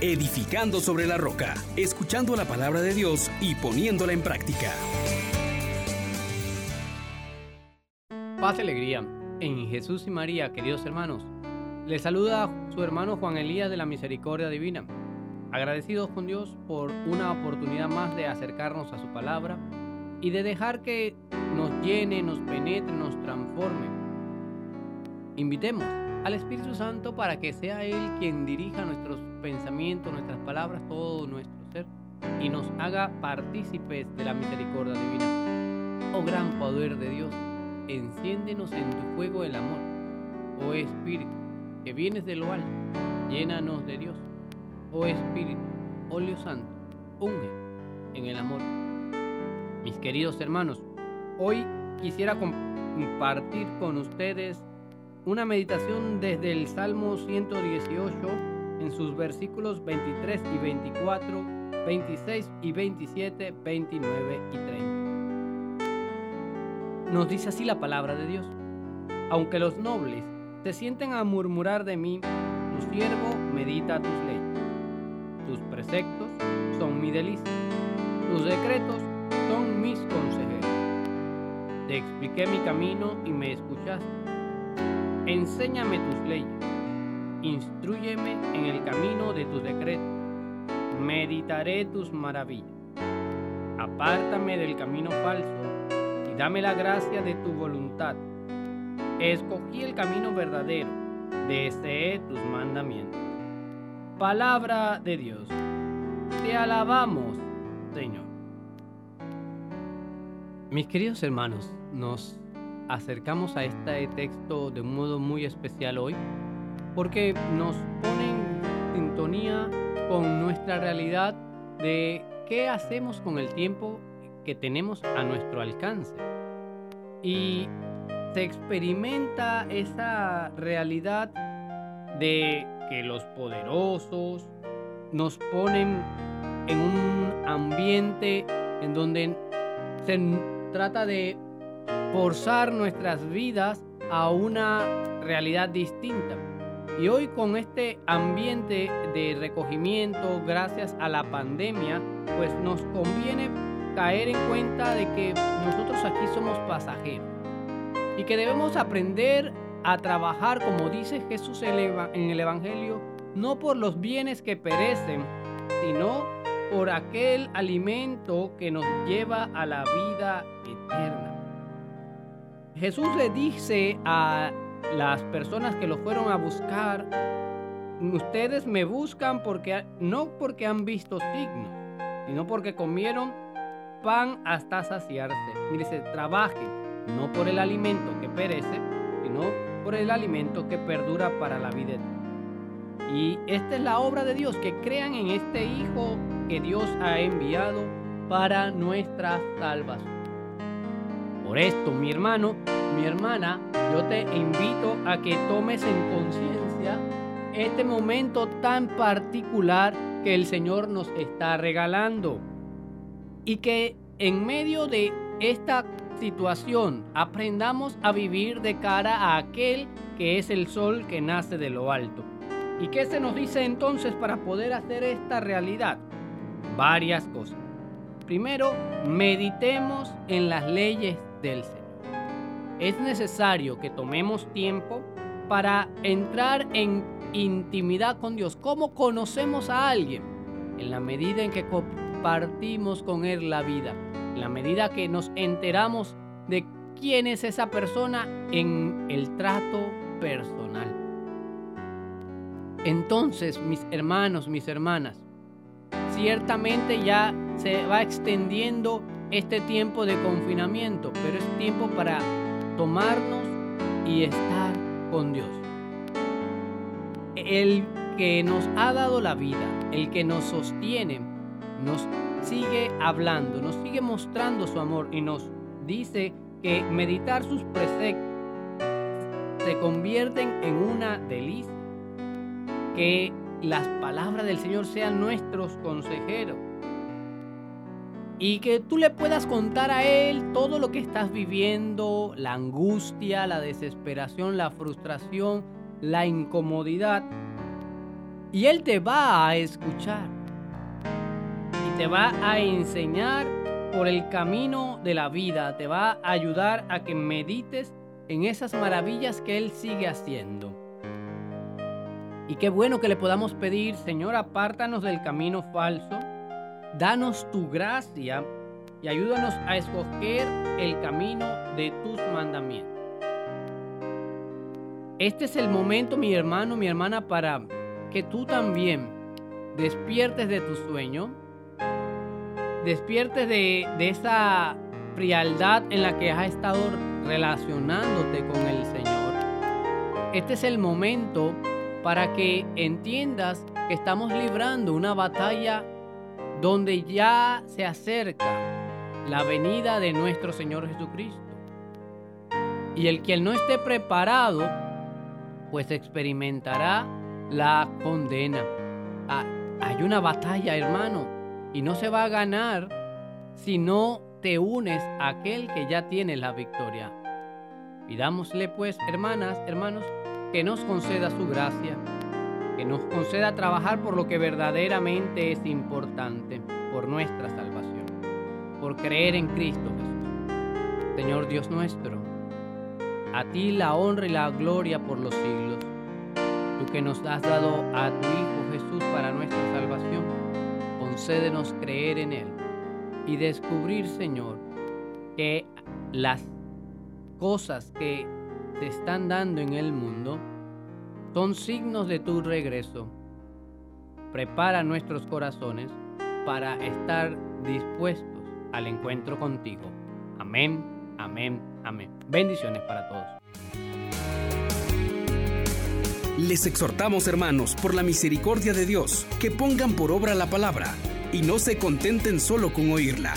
edificando sobre la roca, escuchando la palabra de Dios y poniéndola en práctica. Paz y alegría en Jesús y María, queridos hermanos. Les saluda su hermano Juan Elías de la Misericordia Divina. Agradecidos con Dios por una oportunidad más de acercarnos a su palabra y de dejar que nos llene, nos penetre, nos transforme. Invitemos al Espíritu Santo para que sea Él quien dirija nuestros pensamientos, nuestras palabras, todo nuestro ser y nos haga partícipes de la misericordia divina. Oh gran poder de Dios, enciéndenos en tu fuego el amor. Oh Espíritu, que vienes de lo alto, llénanos de Dios. Oh Espíritu, óleo santo, unge en el amor. Mis queridos hermanos, hoy quisiera compartir con ustedes una meditación desde el Salmo 118 en sus versículos 23 y 24, 26 y 27, 29 y 30. Nos dice así la palabra de Dios. Aunque los nobles se sienten a murmurar de mí, tu siervo medita tus leyes. Tus preceptos son mi delicia. Tus decretos son mis consejeros. Te expliqué mi camino y me escuchaste Enséñame tus leyes, instruyeme en el camino de tus decretos, meditaré tus maravillas. Apártame del camino falso y dame la gracia de tu voluntad. Escogí el camino verdadero, deseé tus mandamientos. Palabra de Dios, te alabamos, Señor. Mis queridos hermanos, nos acercamos a este texto de un modo muy especial hoy porque nos pone en sintonía con nuestra realidad de qué hacemos con el tiempo que tenemos a nuestro alcance. Y se experimenta esa realidad de que los poderosos nos ponen en un ambiente en donde se trata de forzar nuestras vidas a una realidad distinta. Y hoy con este ambiente de recogimiento gracias a la pandemia, pues nos conviene caer en cuenta de que nosotros aquí somos pasajeros y que debemos aprender a trabajar, como dice Jesús en el Evangelio, no por los bienes que perecen, sino por aquel alimento que nos lleva a la vida eterna. Jesús le dice a las personas que lo fueron a buscar, ustedes me buscan porque no porque han visto signos, sino porque comieron pan hasta saciarse. Y dice, trabajen, no por el alimento que perece, sino por el alimento que perdura para la vida eterna. Y esta es la obra de Dios, que crean en este Hijo que Dios ha enviado para nuestra salvación. Por esto, mi hermano, mi hermana, yo te invito a que tomes en conciencia este momento tan particular que el Señor nos está regalando. Y que en medio de esta situación aprendamos a vivir de cara a aquel que es el sol que nace de lo alto. ¿Y qué se nos dice entonces para poder hacer esta realidad? Varias cosas. Primero, meditemos en las leyes del Señor. Es necesario que tomemos tiempo para entrar en intimidad con Dios. ¿Cómo conocemos a alguien? En la medida en que compartimos con Él la vida, en la medida que nos enteramos de quién es esa persona en el trato personal. Entonces, mis hermanos, mis hermanas, ciertamente ya se va extendiendo este tiempo de confinamiento, pero es tiempo para tomarnos y estar con Dios. El que nos ha dado la vida, el que nos sostiene, nos sigue hablando, nos sigue mostrando su amor y nos dice que meditar sus preceptos se convierten en una delicia. Que las palabras del Señor sean nuestros consejeros y que tú le puedas contar a Él todo lo que estás viviendo, la angustia, la desesperación, la frustración, la incomodidad. Y Él te va a escuchar. Y te va a enseñar por el camino de la vida. Te va a ayudar a que medites en esas maravillas que Él sigue haciendo. Y qué bueno que le podamos pedir, Señor, apártanos del camino falso, danos tu gracia y ayúdanos a escoger el camino de tus mandamientos. Este es el momento, mi hermano, mi hermana, para que tú también despiertes de tu sueño, despiertes de, de esa frialdad en la que has estado relacionándote con el Señor. Este es el momento para que entiendas que estamos librando una batalla donde ya se acerca la venida de nuestro Señor Jesucristo. Y el que no esté preparado, pues experimentará la condena. Ah, hay una batalla, hermano, y no se va a ganar si no te unes a aquel que ya tiene la victoria. Pidámosle pues, hermanas, hermanos, que nos conceda su gracia, que nos conceda trabajar por lo que verdaderamente es importante, por nuestra salvación, por creer en Cristo Jesús. Señor Dios nuestro, a ti la honra y la gloria por los siglos. Tú que nos has dado a tu Hijo Jesús para nuestra salvación, concédenos creer en Él y descubrir, Señor, que las cosas que se están dando en el mundo son signos de tu regreso. Prepara nuestros corazones para estar dispuestos al encuentro contigo. Amén, amén, amén. Bendiciones para todos. Les exhortamos, hermanos, por la misericordia de Dios, que pongan por obra la palabra y no se contenten solo con oírla.